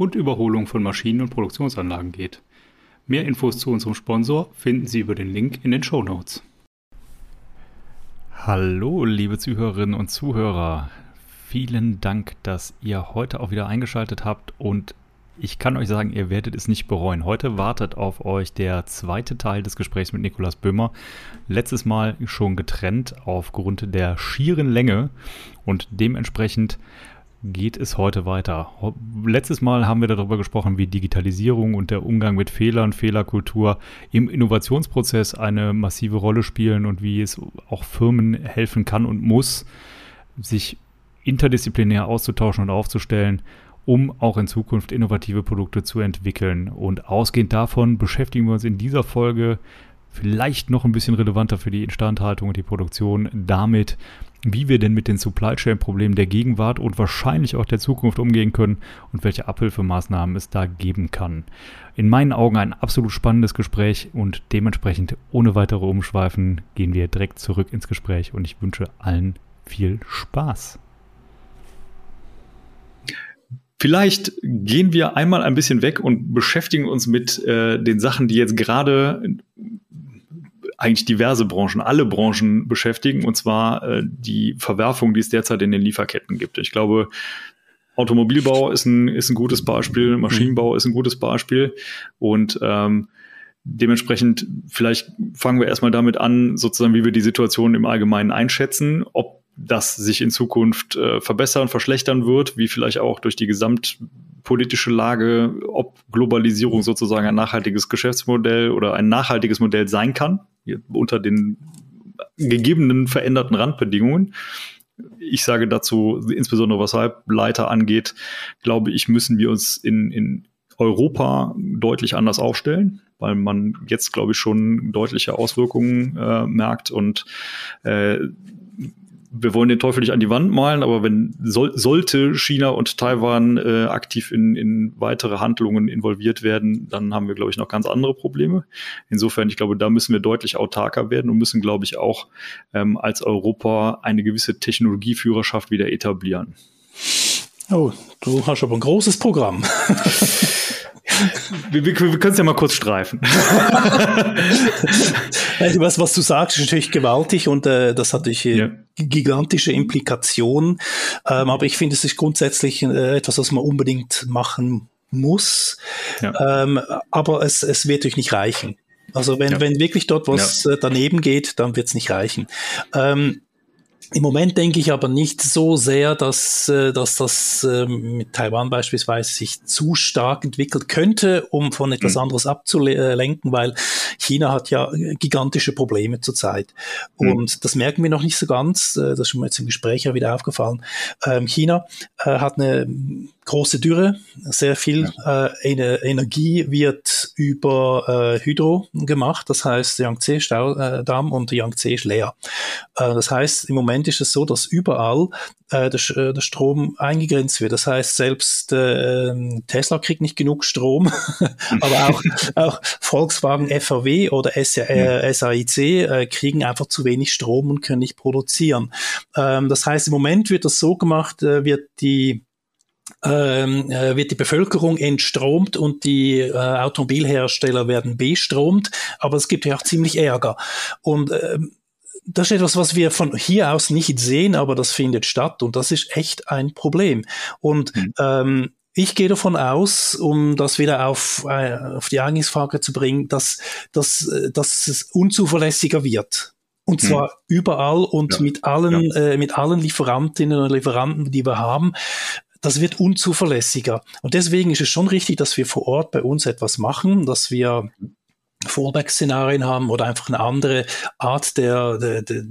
und Überholung von Maschinen und Produktionsanlagen geht. Mehr Infos zu unserem Sponsor finden Sie über den Link in den Show Notes. Hallo, liebe Zuhörerinnen und Zuhörer. Vielen Dank, dass ihr heute auch wieder eingeschaltet habt und ich kann euch sagen, ihr werdet es nicht bereuen. Heute wartet auf euch der zweite Teil des Gesprächs mit Nikolas Böhmer. Letztes Mal schon getrennt aufgrund der schieren Länge und dementsprechend geht es heute weiter. Letztes Mal haben wir darüber gesprochen, wie Digitalisierung und der Umgang mit Fehlern, Fehlerkultur im Innovationsprozess eine massive Rolle spielen und wie es auch Firmen helfen kann und muss, sich interdisziplinär auszutauschen und aufzustellen um auch in Zukunft innovative Produkte zu entwickeln. Und ausgehend davon beschäftigen wir uns in dieser Folge vielleicht noch ein bisschen relevanter für die Instandhaltung und die Produktion damit, wie wir denn mit den Supply Chain Problemen der Gegenwart und wahrscheinlich auch der Zukunft umgehen können und welche Abhilfemaßnahmen es da geben kann. In meinen Augen ein absolut spannendes Gespräch und dementsprechend ohne weitere Umschweifen gehen wir direkt zurück ins Gespräch und ich wünsche allen viel Spaß. Vielleicht gehen wir einmal ein bisschen weg und beschäftigen uns mit äh, den Sachen, die jetzt gerade eigentlich diverse Branchen, alle Branchen beschäftigen, und zwar äh, die Verwerfung, die es derzeit in den Lieferketten gibt. Ich glaube, Automobilbau ist ein, ist ein gutes Beispiel, Maschinenbau ist ein gutes Beispiel. Und ähm, dementsprechend vielleicht fangen wir erstmal damit an, sozusagen, wie wir die Situation im Allgemeinen einschätzen, ob das sich in Zukunft äh, verbessern, verschlechtern wird, wie vielleicht auch durch die gesamtpolitische Lage, ob Globalisierung sozusagen ein nachhaltiges Geschäftsmodell oder ein nachhaltiges Modell sein kann, unter den gegebenen veränderten Randbedingungen. Ich sage dazu, insbesondere was Halbleiter angeht, glaube ich, müssen wir uns in, in Europa deutlich anders aufstellen, weil man jetzt, glaube ich, schon deutliche Auswirkungen äh, merkt und äh, wir wollen den Teufel nicht an die Wand malen, aber wenn soll, sollte China und Taiwan äh, aktiv in, in weitere Handlungen involviert werden, dann haben wir, glaube ich, noch ganz andere Probleme. Insofern, ich glaube, da müssen wir deutlich autarker werden und müssen, glaube ich, auch ähm, als Europa eine gewisse Technologieführerschaft wieder etablieren. Oh, du hast aber ein großes Programm. wir, wir, wir können es ja mal kurz streifen. was, was du sagst, ist natürlich gewaltig und äh, das hat natürlich äh, ja. gigantische Implikationen. Ähm, aber ich finde, es ist grundsätzlich äh, etwas, was man unbedingt machen muss. Ja. Ähm, aber es, es wird natürlich nicht reichen. Also wenn, ja. wenn wirklich dort was. Äh, daneben geht, dann wird es nicht reichen. Ähm, im Moment denke ich aber nicht so sehr, dass, äh, dass das ähm, mit Taiwan beispielsweise sich zu stark entwickelt könnte, um von etwas mhm. anderes abzulenken, weil China hat ja gigantische Probleme zurzeit. Mhm. Und das merken wir noch nicht so ganz. Äh, das ist schon mal jetzt im Gespräch ja wieder aufgefallen. Ähm, China äh, hat eine große Dürre, sehr viel ja. Energie wird über äh, Hydro gemacht, das heißt Yangtze Staudamm und Yangtze ist leer. Äh, das heißt, im Moment ist es so, dass überall äh, der, äh, der Strom eingegrenzt wird. Das heißt, selbst äh, Tesla kriegt nicht genug Strom, aber auch, auch Volkswagen FAW oder SAIC äh, kriegen einfach zu wenig Strom und können nicht produzieren. Ähm, das heißt, im Moment wird das so gemacht, äh, wird die ähm, äh, wird die Bevölkerung entstromt und die äh, Automobilhersteller werden bestromt, aber es gibt ja auch ziemlich Ärger. Und ähm, das ist etwas, was wir von hier aus nicht sehen, aber das findet statt und das ist echt ein Problem. Und mhm. ähm, ich gehe davon aus, um das wieder auf, äh, auf die Eingangsfrage zu bringen, dass, dass, äh, dass es unzuverlässiger wird. Und zwar hm. überall und ja. mit allen, ja. äh, mit allen Lieferantinnen und Lieferanten, die wir haben das wird unzuverlässiger. Und deswegen ist es schon richtig, dass wir vor Ort bei uns etwas machen, dass wir Fallback-Szenarien haben oder einfach eine andere Art der, der, der,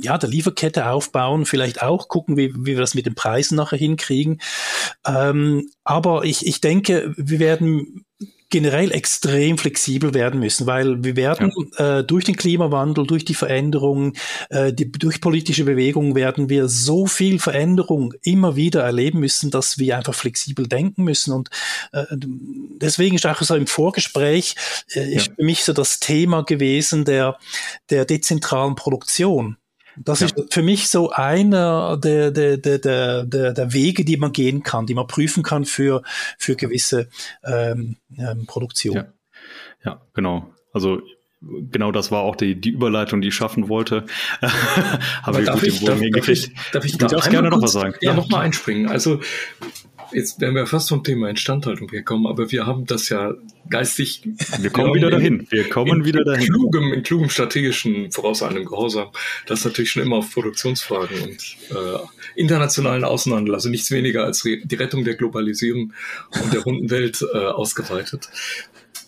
ja, der Lieferkette aufbauen, vielleicht auch gucken, wie, wie wir das mit den Preisen nachher hinkriegen. Ähm, aber ich, ich denke, wir werden generell extrem flexibel werden müssen, weil wir werden ja. äh, durch den Klimawandel, durch die Veränderungen, äh, die, durch politische Bewegungen werden wir so viel Veränderung immer wieder erleben müssen, dass wir einfach flexibel denken müssen. Und äh, deswegen ist auch so im Vorgespräch äh, ist ja. für mich so das Thema gewesen der, der dezentralen Produktion. Das ja. ist für mich so einer der, der, der, der, der Wege, die man gehen kann, die man prüfen kann für, für gewisse ähm, ähm, Produktion. Ja. ja, genau. Also genau das war auch die, die Überleitung, die ich schaffen wollte. Habe ich gut ich, darf, darf, ich, darf ich da gerne noch was sagen? Ja, ja. nochmal einspringen. Also jetzt werden wir fast vom Thema Instandhaltung herkommen, aber wir haben das ja geistig. Wir kommen wieder dahin. Wir kommen in, wieder dahin. In klugem, in klugem strategischen vorauseilendem Gehorsam. Das ist natürlich schon immer auf Produktionsfragen und äh, internationalen Außenhandel, also nichts weniger als die Rettung der Globalisierung und der runden Welt äh, ausgeweitet.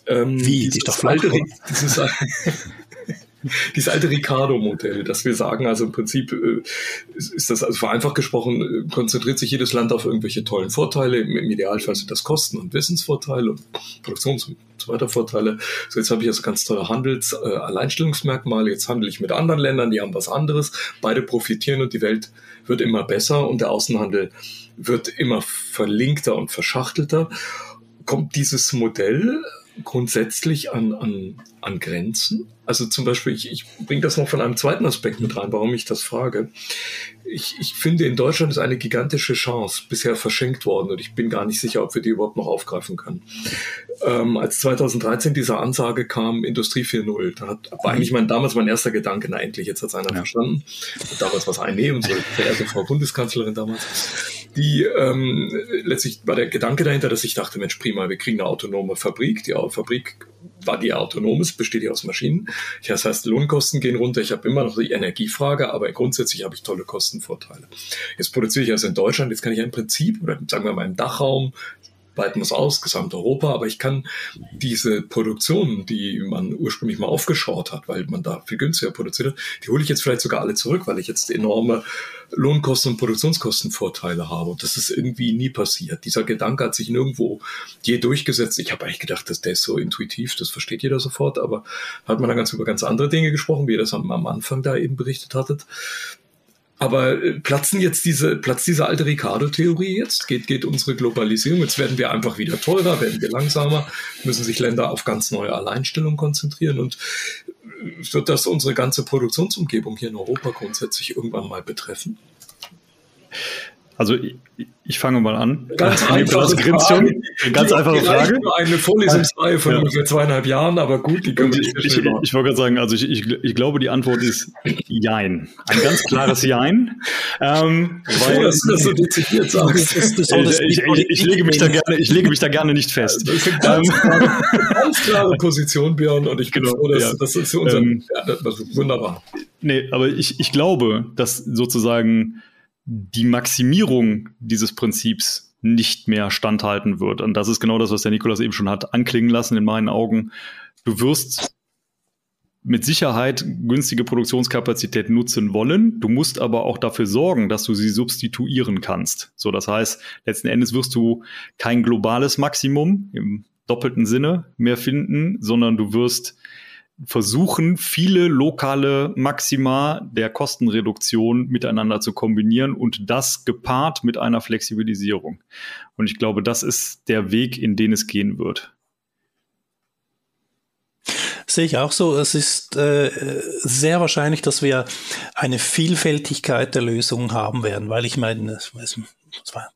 Ähm, Wie? Die ist doch alte, dieses, dieses alte Ricardo-Modell, dass wir sagen, also im Prinzip äh, ist das, also vereinfacht gesprochen, äh, konzentriert sich jedes Land auf irgendwelche tollen Vorteile. Im Idealfall sind das Kosten- und Wissensvorteile und Produktions- und so weiter Vorteile. So, jetzt habe ich also ganz tolle Handels-Alleinstellungsmerkmale. Äh, jetzt handle ich mit anderen Ländern, die haben was anderes. Beide profitieren und die Welt wird immer besser und der Außenhandel wird immer verlinkter und verschachtelter. Kommt dieses Modell grundsätzlich an, an, an Grenzen? Also zum Beispiel, ich, ich bringe das noch von einem zweiten Aspekt mit rein, warum ich das frage. Ich, ich finde, in Deutschland ist eine gigantische Chance bisher verschenkt worden und ich bin gar nicht sicher, ob wir die überhaupt noch aufgreifen können. Ähm, als 2013 diese Ansage kam, Industrie 4.0, da hat, war eigentlich mein, damals mein erster Gedanke, na endlich, jetzt hat es einer ja. verstanden. Und damals war es eine, unsere verehrte Frau Bundeskanzlerin damals die ähm, letztlich war der Gedanke dahinter, dass ich dachte, Mensch, prima, wir kriegen eine autonome Fabrik. Die Fabrik war die autonomes, besteht ja aus Maschinen. Das heißt, Lohnkosten gehen runter. Ich habe immer noch die Energiefrage, aber grundsätzlich habe ich tolle Kostenvorteile. Jetzt produziere ich also in Deutschland, jetzt kann ich im Prinzip, oder sagen wir mal im Dachraum, weiten es aus, Gesamteuropa, aber ich kann diese Produktion, die man ursprünglich mal aufgeschaut hat, weil man da viel günstiger produziert hat, die hole ich jetzt vielleicht sogar alle zurück, weil ich jetzt enorme Lohnkosten- und Produktionskostenvorteile habe. Und das ist irgendwie nie passiert. Dieser Gedanke hat sich nirgendwo je durchgesetzt. Ich habe eigentlich gedacht, dass der ist so intuitiv, das versteht jeder sofort, aber hat man dann ganz über ganz andere Dinge gesprochen, wie ihr das am, am Anfang da eben berichtet hattet. Aber äh, platzen jetzt diese, platzt diese alte Ricardo-Theorie jetzt? Geht, geht unsere Globalisierung? Jetzt werden wir einfach wieder teurer, werden wir langsamer, müssen sich Länder auf ganz neue Alleinstellungen konzentrieren und äh, wird das unsere ganze Produktionsumgebung hier in Europa grundsätzlich irgendwann mal betreffen? Also ich, ich fange mal an. Ganz einfache Frage. Ganz einfache Frage. Eine Vorlesungsreihe von ja. ungefähr zweieinhalb Jahren, aber gut, die können wir nicht Ich, ich, ich wollte gerade sagen, also ich, ich, ich glaube, die Antwort ist Jein. Ein ganz klares Jein. Ähm, weil, dass du das so dezidiert sagst. Das, das, das ich, lege mich da gerne, ich lege mich da gerne nicht fest. Das ist eine ganz, ähm, klare, ganz klare Position, Björn, und ich bin genau, froh, dass ja. das ist für uns ähm, ja, das ist wunderbar. Nee, aber ich, ich glaube, dass sozusagen die Maximierung dieses Prinzips nicht mehr standhalten wird. Und das ist genau das, was der Nikolas eben schon hat anklingen lassen in meinen Augen. Du wirst mit Sicherheit günstige Produktionskapazität nutzen wollen. Du musst aber auch dafür sorgen, dass du sie substituieren kannst. So, das heißt, letzten Endes wirst du kein globales Maximum im doppelten Sinne mehr finden, sondern du wirst versuchen, viele lokale Maxima der Kostenreduktion miteinander zu kombinieren und das gepaart mit einer Flexibilisierung. Und ich glaube, das ist der Weg, in den es gehen wird. Sehe ich auch so. Es ist äh, sehr wahrscheinlich, dass wir eine Vielfältigkeit der Lösungen haben werden, weil ich meine,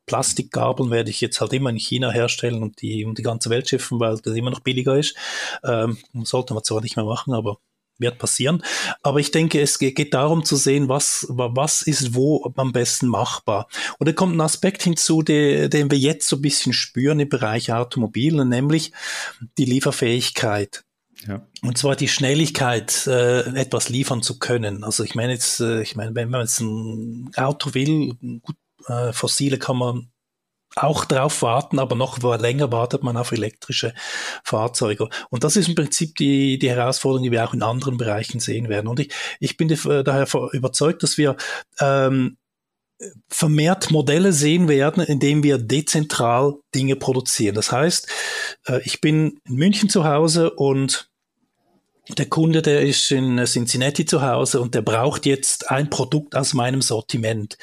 Plastikgabeln werde ich jetzt halt immer in China herstellen und die um die ganze Welt schiffen, weil das immer noch billiger ist. Ähm, sollte man zwar nicht mehr machen, aber wird passieren. Aber ich denke, es geht darum zu sehen, was, was ist wo am besten machbar. Und da kommt ein Aspekt hinzu, den, den wir jetzt so ein bisschen spüren im Bereich Automobil, nämlich die Lieferfähigkeit. Ja. Und zwar die Schnelligkeit, äh, etwas liefern zu können. Also ich meine jetzt, äh, ich meine, wenn man jetzt ein Auto will, gut, äh, Fossile kann man auch drauf warten, aber noch länger wartet man auf elektrische Fahrzeuge. Und das ist im Prinzip die, die Herausforderung, die wir auch in anderen Bereichen sehen werden. Und ich, ich bin daher überzeugt, dass wir ähm, vermehrt Modelle sehen werden, indem wir dezentral Dinge produzieren. Das heißt, äh, ich bin in München zu Hause und der Kunde, der ist in Cincinnati zu Hause und der braucht jetzt ein Produkt aus meinem Sortiment.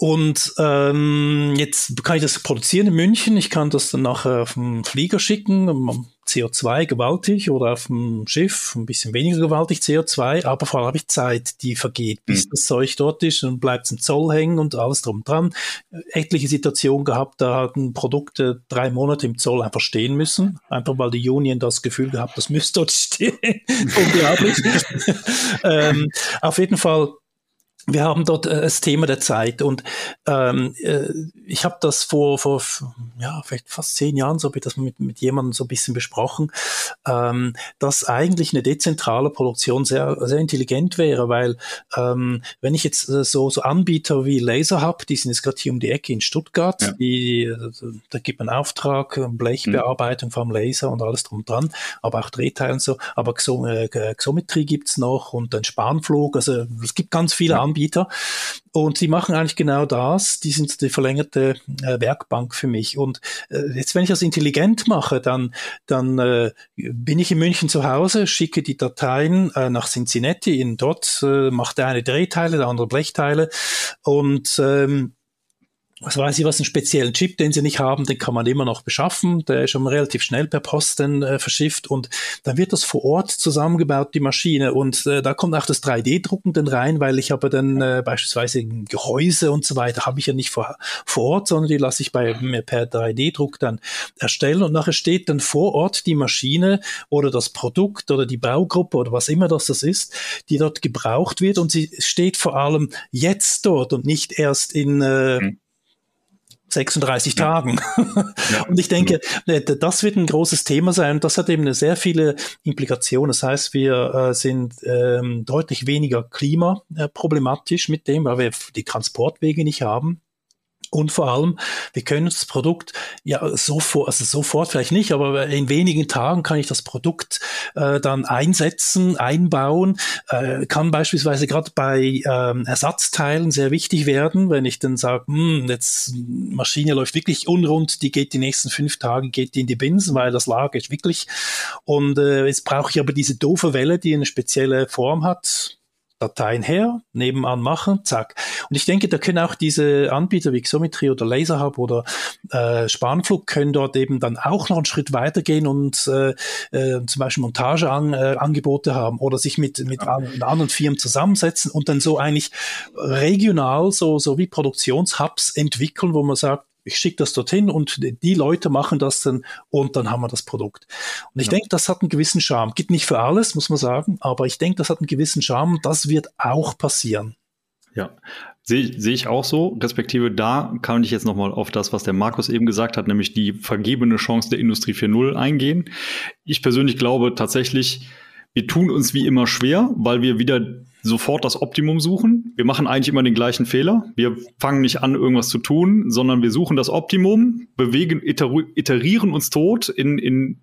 Und ähm, jetzt kann ich das produzieren in München. Ich kann das dann nachher auf den Flieger schicken. CO2 gewaltig oder auf dem Schiff ein bisschen weniger gewaltig CO2, aber vor allem habe ich Zeit, die vergeht, bis mhm. das Zeug dort ist und bleibt es im Zoll hängen und alles drum dran. Etliche Situationen gehabt, da hatten Produkte drei Monate im Zoll einfach stehen müssen, einfach weil die Union das Gefühl gehabt, das müsste dort stehen. Unglaublich. ähm, auf jeden Fall wir haben dort äh, das Thema der Zeit und ähm, äh, ich habe das vor, vor ja vielleicht fast zehn Jahren so habe ich das mit, mit jemandem so ein bisschen besprochen, ähm, dass eigentlich eine dezentrale Produktion sehr sehr intelligent wäre, weil ähm, wenn ich jetzt äh, so so Anbieter wie Laser habe, die sind jetzt gerade hier um die Ecke in Stuttgart, ja. die äh, da gibt man Auftrag, Blechbearbeitung mhm. vom Laser und alles drum dran, aber auch Drehteile und so, aber Xo äh, Xometrie gibt's noch und ein Spanflug, also es gibt ganz viele. Anbieter Anbieter. Und die machen eigentlich genau das. Die sind die verlängerte äh, Werkbank für mich. Und äh, jetzt, wenn ich das intelligent mache, dann, dann äh, bin ich in München zu Hause, schicke die Dateien äh, nach Cincinnati. In dort äh, macht der eine Drehteile, der andere Blechteile. Und ähm, was weiß ich was, einen speziellen Chip, den sie nicht haben, den kann man immer noch beschaffen. Der ist schon relativ schnell per Post dann äh, verschifft und dann wird das vor Ort zusammengebaut, die Maschine. Und äh, da kommt auch das 3D-Drucken dann rein, weil ich habe dann äh, beispielsweise Gehäuse und so weiter, habe ich ja nicht vor, vor Ort, sondern die lasse ich bei mir per 3D-Druck dann erstellen und nachher steht dann vor Ort die Maschine oder das Produkt oder die Baugruppe oder was immer das, das ist, die dort gebraucht wird und sie steht vor allem jetzt dort und nicht erst in äh, mhm 36 ja. Tagen. Ja. Und ich denke, äh, das wird ein großes Thema sein. Das hat eben sehr viele Implikationen. Das heißt, wir äh, sind ähm, deutlich weniger klimaproblematisch mit dem, weil wir die Transportwege nicht haben. Und vor allem, wir können das Produkt ja sofort, also sofort vielleicht nicht, aber in wenigen Tagen kann ich das Produkt äh, dann einsetzen, einbauen. Äh, kann beispielsweise gerade bei ähm, Ersatzteilen sehr wichtig werden, wenn ich dann sage, hm, jetzt Maschine läuft wirklich unrund, die geht die nächsten fünf Tage, geht die in die Binsen, weil das Lager ist wirklich. Und äh, jetzt brauche ich aber diese doofe Welle, die eine spezielle Form hat, Dateien her, nebenan machen, zack. Und ich denke, da können auch diese Anbieter wie Xometry oder LaserHub oder äh, Spanflug können dort eben dann auch noch einen Schritt weitergehen und äh, äh, zum Beispiel Montageangebote äh, haben oder sich mit, mit ja. anderen Firmen zusammensetzen und dann so eigentlich regional so, so wie Produktionshubs entwickeln, wo man sagt, ich schicke das dorthin und die Leute machen das dann und dann haben wir das Produkt. Und ich ja. denke, das hat einen gewissen Charme. Gibt nicht für alles, muss man sagen, aber ich denke, das hat einen gewissen Charme. Das wird auch passieren. Ja, sehe seh ich auch so. Respektive da kann ich jetzt nochmal auf das, was der Markus eben gesagt hat, nämlich die vergebene Chance der Industrie 4.0 eingehen. Ich persönlich glaube tatsächlich, wir tun uns wie immer schwer, weil wir wieder sofort das Optimum suchen. Wir machen eigentlich immer den gleichen Fehler. Wir fangen nicht an, irgendwas zu tun, sondern wir suchen das Optimum, bewegen, iterieren uns tot in, in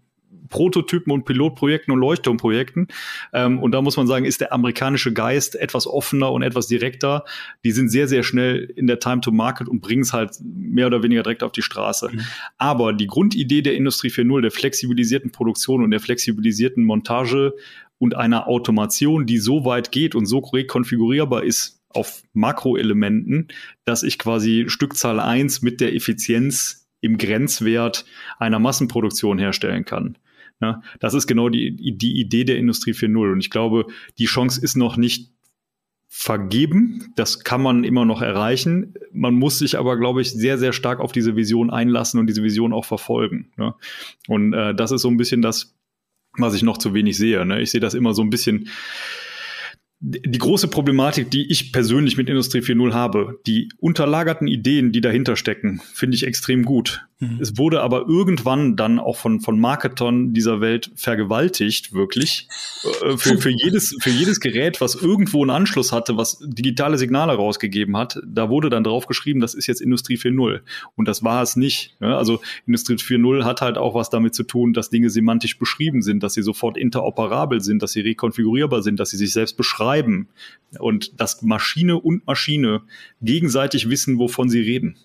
Prototypen und Pilotprojekten und Leuchtturmprojekten. Ähm, und da muss man sagen, ist der amerikanische Geist etwas offener und etwas direkter. Die sind sehr, sehr schnell in der Time to Market und bringen es halt mehr oder weniger direkt auf die Straße. Mhm. Aber die Grundidee der Industrie 4.0, der flexibilisierten Produktion und der flexibilisierten Montage und einer Automation, die so weit geht und so rekonfigurierbar ist auf Makroelementen, dass ich quasi Stückzahl 1 mit der Effizienz im Grenzwert einer Massenproduktion herstellen kann. Ja, das ist genau die, die Idee der Industrie 4.0. Und ich glaube, die Chance ist noch nicht vergeben. Das kann man immer noch erreichen. Man muss sich aber, glaube ich, sehr, sehr stark auf diese Vision einlassen und diese Vision auch verfolgen. Ne? Und äh, das ist so ein bisschen das, was ich noch zu wenig sehe. Ne? Ich sehe das immer so ein bisschen die große Problematik, die ich persönlich mit Industrie 4.0 habe, die unterlagerten Ideen, die dahinter stecken, finde ich extrem gut. Mhm. Es wurde aber irgendwann dann auch von, von Marketern dieser Welt vergewaltigt, wirklich. Äh, für, für, jedes, für jedes Gerät, was irgendwo einen Anschluss hatte, was digitale Signale rausgegeben hat, da wurde dann drauf geschrieben, das ist jetzt Industrie 4.0. Und das war es nicht. Also Industrie 4.0 hat halt auch was damit zu tun, dass Dinge semantisch beschrieben sind, dass sie sofort interoperabel sind, dass sie rekonfigurierbar sind, dass sie sich selbst beschreiben und dass Maschine und Maschine gegenseitig wissen, wovon sie reden.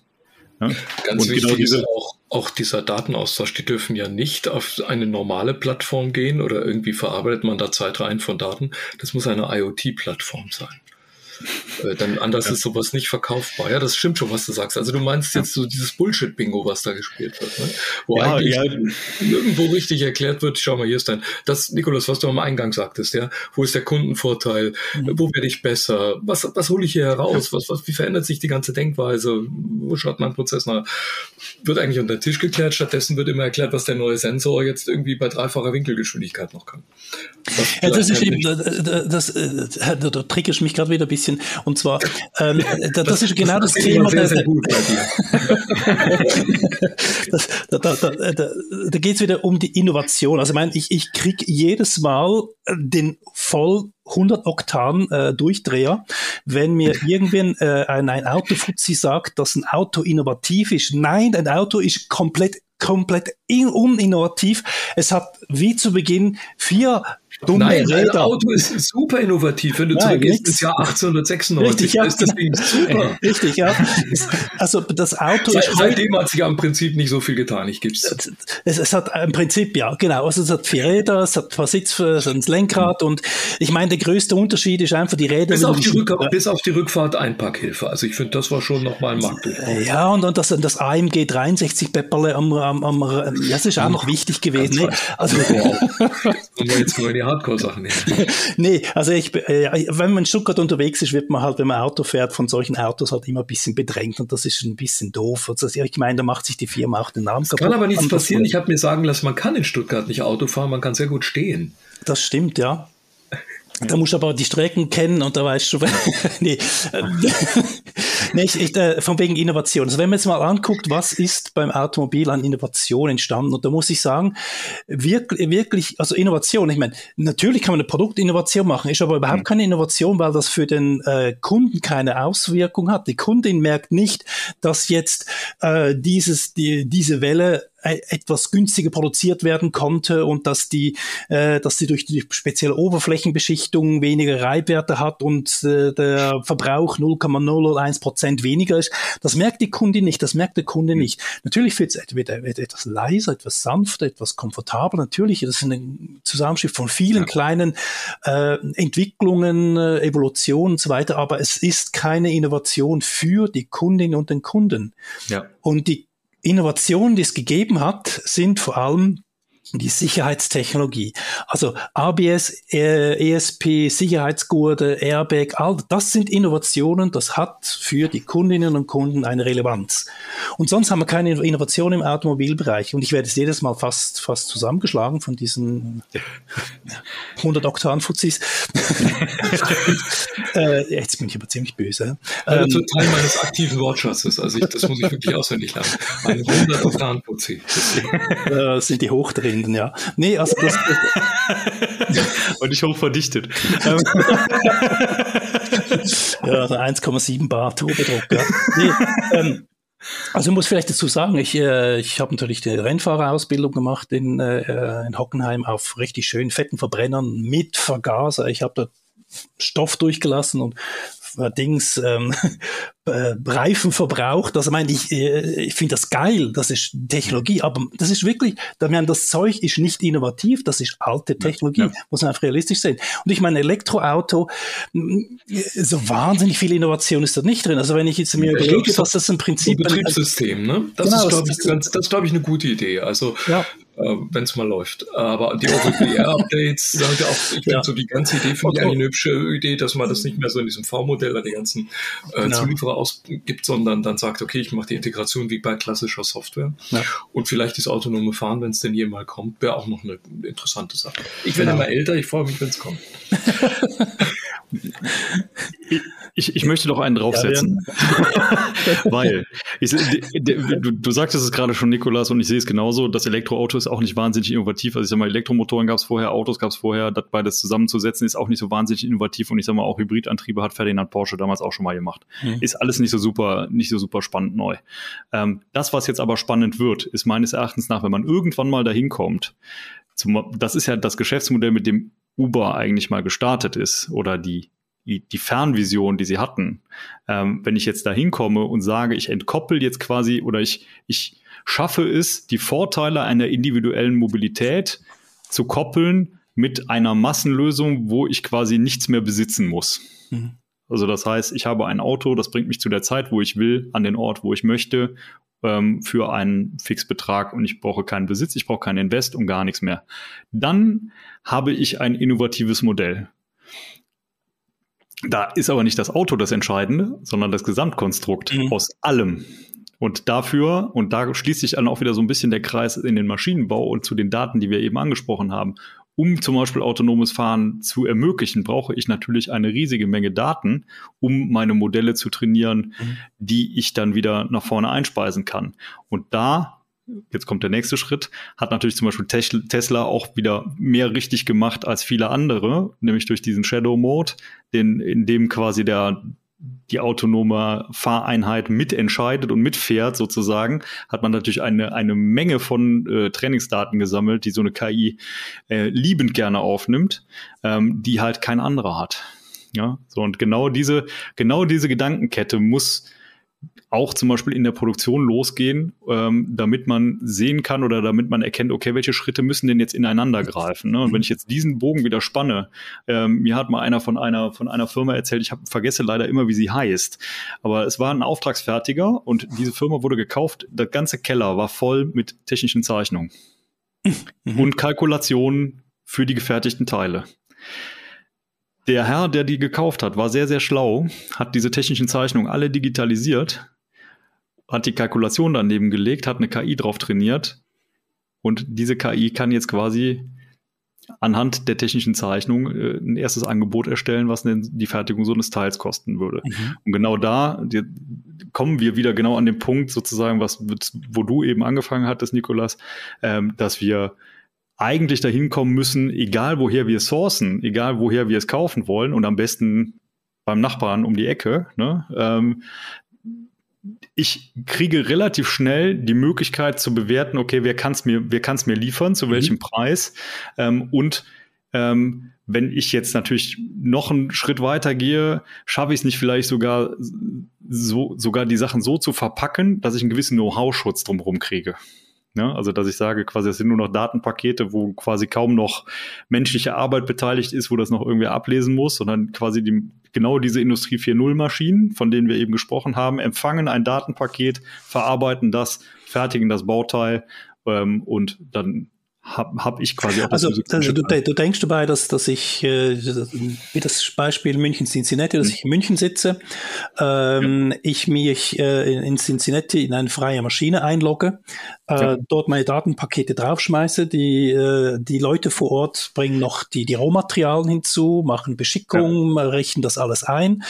Ja? Ganz und wichtig genau diese, ist auch, auch dieser Datenaustausch. Die dürfen ja nicht auf eine normale Plattform gehen oder irgendwie verarbeitet man da Zeit rein von Daten. Das muss eine IoT-Plattform sein. Äh, dann anders ja. ist sowas nicht verkaufbar. Ja, das stimmt schon, was du sagst. Also du meinst jetzt so dieses Bullshit-Bingo, was da gespielt wird, ne? wo ja, eigentlich ja. nirgendwo richtig erklärt wird, schau mal, hier ist dein, das, Nikolas, was du am Eingang sagtest, ja, wo ist der Kundenvorteil, mhm. wo werde ich besser, was, was hole ich hier heraus, was, was, wie verändert sich die ganze Denkweise, wo schaut mein Prozess nach, wird eigentlich unter den Tisch geklärt, stattdessen wird immer erklärt, was der neue Sensor jetzt irgendwie bei dreifacher Winkelgeschwindigkeit noch kann. Ja, das ist eben, das, das, das, da, da trigger ich mich gerade wieder ein bisschen bisschen. Und zwar, ähm, das, das, ist genau das, das Thema. Sehr, sehr gut das, da da, da, da, da geht es wieder um die Innovation. Also ich meine, ich, ich kriege jedes Mal den voll 100 Oktan äh, Durchdreher, wenn mir irgendwann äh, ein, ein Autofuzzi sagt, dass ein Auto innovativ ist. Nein, ein Auto ist komplett komplett uninnovativ. Es hat wie zu Beginn vier Dumme Nein, Räder. ein Auto ist super innovativ. Wenn du Nein, zurückgehst ins Jahr 1896, Richtig, ja. ist das Ding super. Richtig, ja. Also das Auto Seit, ist Seitdem hat sich ja im Prinzip nicht so viel getan. Ich gebe es. Es hat im Prinzip, ja, genau. Also es hat vier Räder, es hat zwei Sitz für das Lenkrad mhm. und ich meine, der größte Unterschied ist einfach die Räder. Bis, auf die, Rück bis auf die Rückfahrt Einpackhilfe. Also ich finde, das war schon nochmal ein Markt. Ja, und, und das, das AMG 63 Pepperle am, am, am, das ist auch noch wichtig gewesen. Ne? Also, jetzt mal die Hardcore-Sachen nee, also ich, äh, wenn man in Stuttgart unterwegs ist, wird man halt, wenn man Auto fährt, von solchen Autos halt immer ein bisschen bedrängt und das ist ein bisschen doof. Also ich meine, da macht sich die Firma auch den Namen kaputt. Kann aber nichts passieren. Ich habe mir sagen lassen, man kann in Stuttgart nicht Auto fahren, man kann sehr gut stehen. Das stimmt, ja. Da musst du aber die Strecken kennen und da weißt du, nee, nee ich, ich, äh, von wegen Innovation. Also wenn man jetzt mal anguckt, was ist beim Automobil an Innovation entstanden, und da muss ich sagen, wirklich, wirklich, also Innovation, ich meine, natürlich kann man eine Produktinnovation machen, ist aber überhaupt mhm. keine Innovation, weil das für den äh, Kunden keine Auswirkung hat. Die Kundin merkt nicht, dass jetzt äh, dieses, die, diese Welle etwas günstiger produziert werden konnte und dass die, äh, dass sie durch die spezielle Oberflächenbeschichtung weniger Reibwerte hat und äh, der Verbrauch 0,001 Prozent weniger ist. Das merkt die Kundin nicht, das merkt der Kunde nicht. Natürlich wird es etwas leiser, etwas sanfter, etwas komfortabler. Natürlich, das ist ein Zusammenspiel von vielen ja. kleinen äh, Entwicklungen, äh, Evolutionen und so weiter, aber es ist keine Innovation für die Kundin und den Kunden. Ja. Und die Innovationen, die es gegeben hat, sind vor allem die Sicherheitstechnologie. Also ABS, ESP, äh, e Sicherheitsgurte, Airbag, all das sind Innovationen, das hat für die Kundinnen und Kunden eine Relevanz. Und sonst haben wir keine Innovation im Automobilbereich. Und ich werde es jedes Mal fast, fast zusammengeschlagen von diesen 100 Oktan-Fuzis. äh, jetzt bin ich aber ziemlich böse. Also ähm, Teil meines aktiven Wortschatzes. Also ich, das muss ich wirklich auswendig lernen. Ein 100 Oktan-Fuzzi. Das sind die Hochdrehen finden, ja. Nee, also das. Und nicht hochverdichtet. ja, 1,7 Bar Turbodruck, ja. Nee, ähm, also ich muss vielleicht dazu sagen, ich, äh, ich habe natürlich die Rennfahrerausbildung gemacht in, äh, in Hockenheim auf richtig schönen fetten Verbrennern mit Vergaser. Ich habe da Stoff durchgelassen und Dings ähm, äh, Reifen verbraucht. Also meine ich, äh, ich finde das geil, das ist Technologie, aber das ist wirklich, da meine, das Zeug ist nicht innovativ, das ist alte Technologie, ja, ja. muss man einfach realistisch sehen. Und ich meine, Elektroauto, so wahnsinnig viel Innovation ist da nicht drin. Also wenn ich jetzt mir ja, überlege, dass das im Prinzip ein Betriebssystem, ne? Das genau, ist, glaube ich, ganz, das glaube ich eine gute Idee. Also ja äh, wenn es mal läuft. Aber die auch, ich ja. finde so die ganze Idee finde ich eigentlich eine hübsche Idee, dass man das nicht mehr so in diesem V-Modell an die ganzen äh, genau. Zulieferer ausgibt, sondern dann sagt, okay, ich mache die Integration wie bei klassischer Software. Ja. Und vielleicht das autonome Fahren, wenn es denn jemals kommt, wäre auch noch eine interessante Sache. Ich werde genau. immer älter, ich freue mich, wenn es kommt. Ich, ich möchte doch einen draufsetzen. Ja, Weil, ich, du, du sagtest es gerade schon, Nikolas, und ich sehe es genauso, das Elektroauto ist auch nicht wahnsinnig innovativ. Also ich sag mal, Elektromotoren gab es vorher, Autos gab es vorher, das beides zusammenzusetzen ist auch nicht so wahnsinnig innovativ und ich sag mal, auch Hybridantriebe hat Ferdinand Porsche damals auch schon mal gemacht. Mhm. Ist alles nicht so super, nicht so super spannend neu. Ähm, das, was jetzt aber spannend wird, ist meines Erachtens nach, wenn man irgendwann mal dahin kommt, das ist ja das Geschäftsmodell, mit dem Uber eigentlich mal gestartet ist oder die die, Fernvision, die sie hatten. Ähm, wenn ich jetzt da hinkomme und sage, ich entkoppel jetzt quasi oder ich, ich schaffe es, die Vorteile einer individuellen Mobilität zu koppeln mit einer Massenlösung, wo ich quasi nichts mehr besitzen muss. Mhm. Also das heißt, ich habe ein Auto, das bringt mich zu der Zeit, wo ich will, an den Ort, wo ich möchte, ähm, für einen Fixbetrag und ich brauche keinen Besitz, ich brauche keinen Invest und gar nichts mehr. Dann habe ich ein innovatives Modell. Da ist aber nicht das Auto das Entscheidende, sondern das Gesamtkonstrukt mhm. aus allem. Und dafür, und da schließt sich dann auch wieder so ein bisschen der Kreis in den Maschinenbau und zu den Daten, die wir eben angesprochen haben. Um zum Beispiel autonomes Fahren zu ermöglichen, brauche ich natürlich eine riesige Menge Daten, um meine Modelle zu trainieren, mhm. die ich dann wieder nach vorne einspeisen kann. Und da jetzt kommt der nächste Schritt, hat natürlich zum Beispiel Tesla auch wieder mehr richtig gemacht als viele andere, nämlich durch diesen Shadow Mode, den, in dem quasi der, die autonome Fahreinheit mitentscheidet und mitfährt sozusagen, hat man natürlich eine, eine Menge von äh, Trainingsdaten gesammelt, die so eine KI äh, liebend gerne aufnimmt, ähm, die halt kein anderer hat. Ja, so und genau diese, genau diese Gedankenkette muss auch zum Beispiel in der Produktion losgehen, ähm, damit man sehen kann oder damit man erkennt, okay, welche Schritte müssen denn jetzt ineinander greifen? Ne? Und wenn ich jetzt diesen Bogen wieder spanne, ähm, mir hat mal einer von einer von einer Firma erzählt, ich hab, vergesse leider immer, wie sie heißt, aber es war ein Auftragsfertiger und diese Firma wurde gekauft. Der ganze Keller war voll mit technischen Zeichnungen mhm. und Kalkulationen für die gefertigten Teile. Der Herr, der die gekauft hat, war sehr, sehr schlau, hat diese technischen Zeichnungen alle digitalisiert hat die Kalkulation daneben gelegt, hat eine KI drauf trainiert und diese KI kann jetzt quasi anhand der technischen Zeichnung äh, ein erstes Angebot erstellen, was denn die Fertigung so eines Teils kosten würde. Mhm. Und genau da die, kommen wir wieder genau an den Punkt sozusagen, was wo du eben angefangen hattest, Nikolas, ähm, dass wir eigentlich dahin kommen müssen, egal woher wir sourcen, egal woher wir es kaufen wollen und am besten beim Nachbarn um die Ecke, ne, ähm, ich kriege relativ schnell die Möglichkeit zu bewerten, okay, wer kann es mir, wer kann es mir liefern, zu mhm. welchem Preis ähm, und ähm, wenn ich jetzt natürlich noch einen Schritt weiter gehe, schaffe ich es nicht vielleicht sogar so, sogar die Sachen so zu verpacken, dass ich einen gewissen Know-how-Schutz drumherum kriege. Ja, also, dass ich sage, quasi, es sind nur noch Datenpakete, wo quasi kaum noch menschliche Arbeit beteiligt ist, wo das noch irgendwie ablesen muss, sondern quasi die, genau diese Industrie 4.0 Maschinen, von denen wir eben gesprochen haben, empfangen ein Datenpaket, verarbeiten das, fertigen das Bauteil ähm, und dann habe hab ich quasi auch Also, also du, du, denkst dabei, dass, dass ich, äh, wie das Beispiel München-Cincinnati, dass hm. ich in München sitze, ähm, ja. ich mich äh, in Cincinnati in eine freie Maschine einlogge, äh, ja. dort meine Datenpakete draufschmeiße, die, äh, die Leute vor Ort bringen noch die, die Rohmaterialien hinzu, machen Beschickung, ja. rechnen das alles ein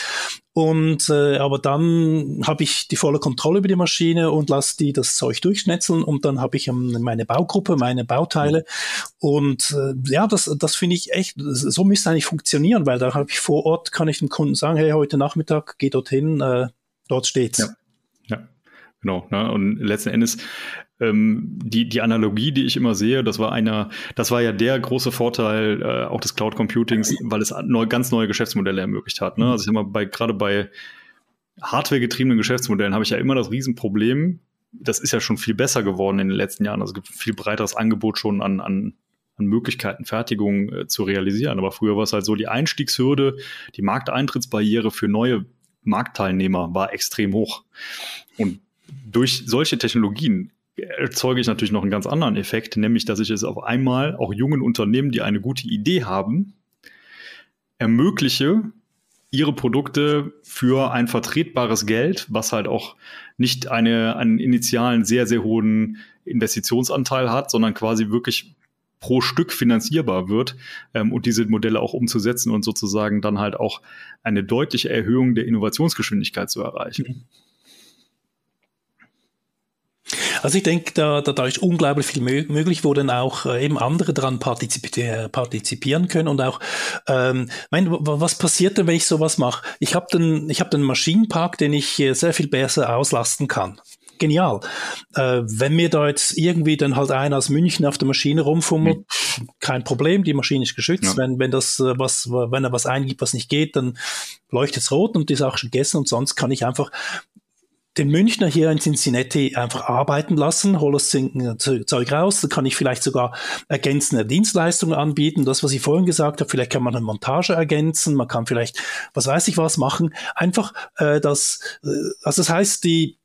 und äh, aber dann habe ich die volle Kontrolle über die Maschine und lasse die das Zeug durchschnetzeln und dann habe ich ähm, meine Baugruppe, meine Bauteile. Und äh, ja, das, das finde ich echt, so müsste eigentlich funktionieren, weil da habe ich vor Ort, kann ich dem Kunden sagen, hey, heute Nachmittag geh dorthin, äh, dort steht's. Ja. Genau, ne? und letzten Endes ähm, die, die Analogie, die ich immer sehe, das war einer, das war ja der große Vorteil äh, auch des Cloud Computings, weil es neu, ganz neue Geschäftsmodelle ermöglicht hat. Ne? Also ich immer bei gerade bei Hardware-getriebenen Geschäftsmodellen habe ich ja immer das Riesenproblem. Das ist ja schon viel besser geworden in den letzten Jahren. Also es gibt viel breiteres Angebot schon an, an, an Möglichkeiten, Fertigung äh, zu realisieren. Aber früher war es halt so, die Einstiegshürde, die Markteintrittsbarriere für neue Marktteilnehmer war extrem hoch. Und durch solche Technologien erzeuge ich natürlich noch einen ganz anderen Effekt, nämlich dass ich es auf einmal auch jungen Unternehmen, die eine gute Idee haben, ermögliche, ihre Produkte für ein vertretbares Geld, was halt auch nicht eine, einen initialen sehr, sehr hohen Investitionsanteil hat, sondern quasi wirklich pro Stück finanzierbar wird ähm, und diese Modelle auch umzusetzen und sozusagen dann halt auch eine deutliche Erhöhung der Innovationsgeschwindigkeit zu erreichen. Also ich denke, da, da, da ist unglaublich viel möglich, wo dann auch äh, eben andere daran partizipieren, partizipieren können und auch, ähm, mein, was passiert denn, wenn ich sowas mache? Ich habe den, ich habe den Maschinenpark, den ich äh, sehr viel besser auslasten kann genial. Äh, wenn mir da jetzt irgendwie dann halt einer aus München auf der Maschine rumfummelt, mhm. kein Problem, die Maschine ist geschützt. Ja. Wenn, wenn das äh, was, wenn er was eingibt, was nicht geht, dann leuchtet es rot und die Sache schon gegessen und sonst kann ich einfach den Münchner hier in Cincinnati einfach arbeiten lassen, hole das Zeug raus, da kann ich vielleicht sogar ergänzende Dienstleistungen anbieten. Das, was ich vorhin gesagt habe, vielleicht kann man eine Montage ergänzen, man kann vielleicht, was weiß ich was machen. Einfach, äh, das, äh, also das heißt, die,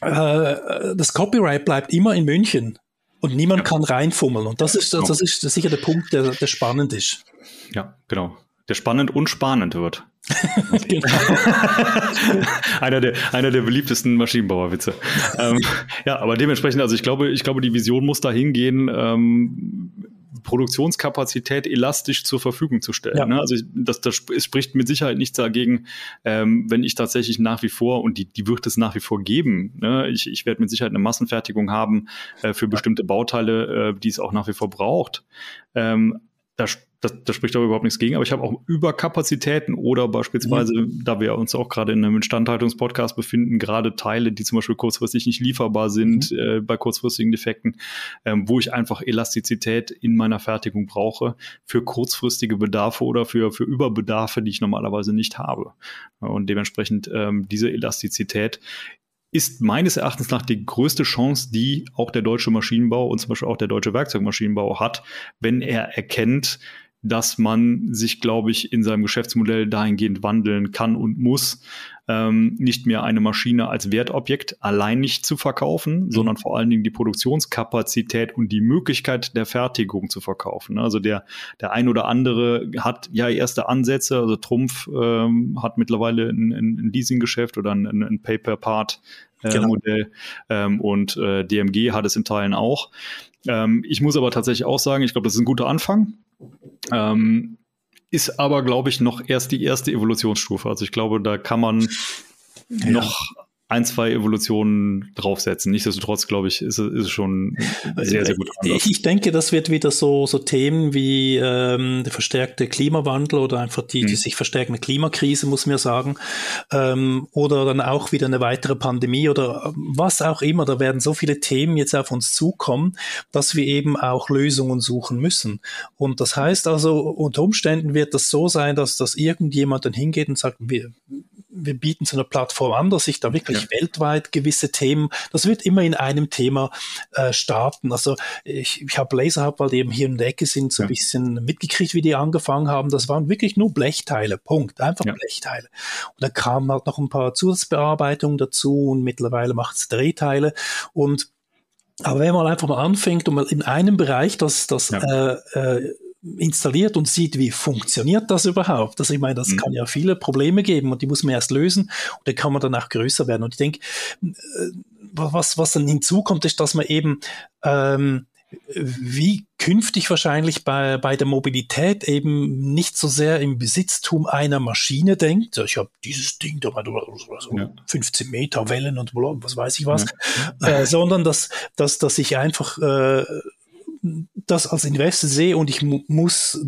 äh, das Copyright bleibt immer in München und niemand ja. kann reinfummeln. Und das ist, das, das ist sicher der Punkt, der, der spannend ist. Ja, genau. Der spannend und spannend wird. Genau. einer, der, einer der beliebtesten Maschinenbauerwitze. ähm, ja, aber dementsprechend, also ich glaube, ich glaube, die Vision muss dahin gehen, ähm, Produktionskapazität elastisch zur Verfügung zu stellen. Ja. Ne? Also das, das spricht mit Sicherheit nichts dagegen, ähm, wenn ich tatsächlich nach wie vor, und die, die wird es nach wie vor geben, ne? ich, ich werde mit Sicherheit eine Massenfertigung haben äh, für bestimmte Bauteile, äh, die es auch nach wie vor braucht. Ähm, da das, das spricht aber überhaupt nichts gegen, aber ich habe auch Überkapazitäten oder beispielsweise, mhm. da wir uns auch gerade in einem Instandhaltungspodcast befinden, gerade Teile, die zum Beispiel kurzfristig nicht lieferbar sind mhm. äh, bei kurzfristigen Defekten, ähm, wo ich einfach Elastizität in meiner Fertigung brauche für kurzfristige Bedarfe oder für, für Überbedarfe, die ich normalerweise nicht habe. Und dementsprechend ähm, diese Elastizität ist meines Erachtens nach die größte Chance, die auch der deutsche Maschinenbau und zum Beispiel auch der deutsche Werkzeugmaschinenbau hat, wenn er erkennt, dass man sich, glaube ich, in seinem Geschäftsmodell dahingehend wandeln kann und muss, ähm, nicht mehr eine Maschine als Wertobjekt allein nicht zu verkaufen, mhm. sondern vor allen Dingen die Produktionskapazität und die Möglichkeit der Fertigung zu verkaufen. Also der, der ein oder andere hat ja erste Ansätze, also Trumpf ähm, hat mittlerweile ein, ein Leasinggeschäft oder ein, ein Pay-per-Part äh, genau. Ähm, und äh, DMG hat es in Teilen auch. Ähm, ich muss aber tatsächlich auch sagen, ich glaube, das ist ein guter Anfang. Ähm, ist aber, glaube ich, noch erst die erste Evolutionsstufe. Also ich glaube, da kann man ja. noch ein, zwei Evolutionen draufsetzen. Nichtsdestotrotz, glaube ich, ist es schon sehr, sehr gut. Anders. Ich denke, das wird wieder so, so Themen wie ähm, der verstärkte Klimawandel oder einfach die, die hm. sich verstärkende Klimakrise, muss man ja sagen, ähm, oder dann auch wieder eine weitere Pandemie oder was auch immer. Da werden so viele Themen jetzt auf uns zukommen, dass wir eben auch Lösungen suchen müssen. Und das heißt also, unter Umständen wird das so sein, dass, dass irgendjemand dann hingeht und sagt, wir, wir bieten so eine Plattform an, dass sich da wirklich ja. weltweit gewisse Themen, das wird immer in einem Thema äh, starten. Also ich, ich habe Laserhub, weil die eben hier in der Ecke sind, so ja. ein bisschen mitgekriegt, wie die angefangen haben. Das waren wirklich nur Blechteile, Punkt, einfach ja. Blechteile. Und da kamen halt noch ein paar Zusatzbearbeitungen dazu und mittlerweile macht es Drehteile und aber wenn man einfach mal anfängt und mal in einem Bereich das, das ja. äh, äh, installiert und sieht, wie funktioniert das überhaupt. Also ich meine, das mhm. kann ja viele Probleme geben und die muss man erst lösen und dann kann man danach größer werden. Und ich denke, äh, was, was dann hinzukommt, ist, dass man eben ähm, wie künftig wahrscheinlich bei, bei der Mobilität eben nicht so sehr im Besitztum einer Maschine denkt. Ich habe dieses Ding da so ja. 15 Meter Wellen und was weiß ich was, ja. äh, sondern dass, dass, dass ich einfach äh, das als Investor sehe und ich mu muss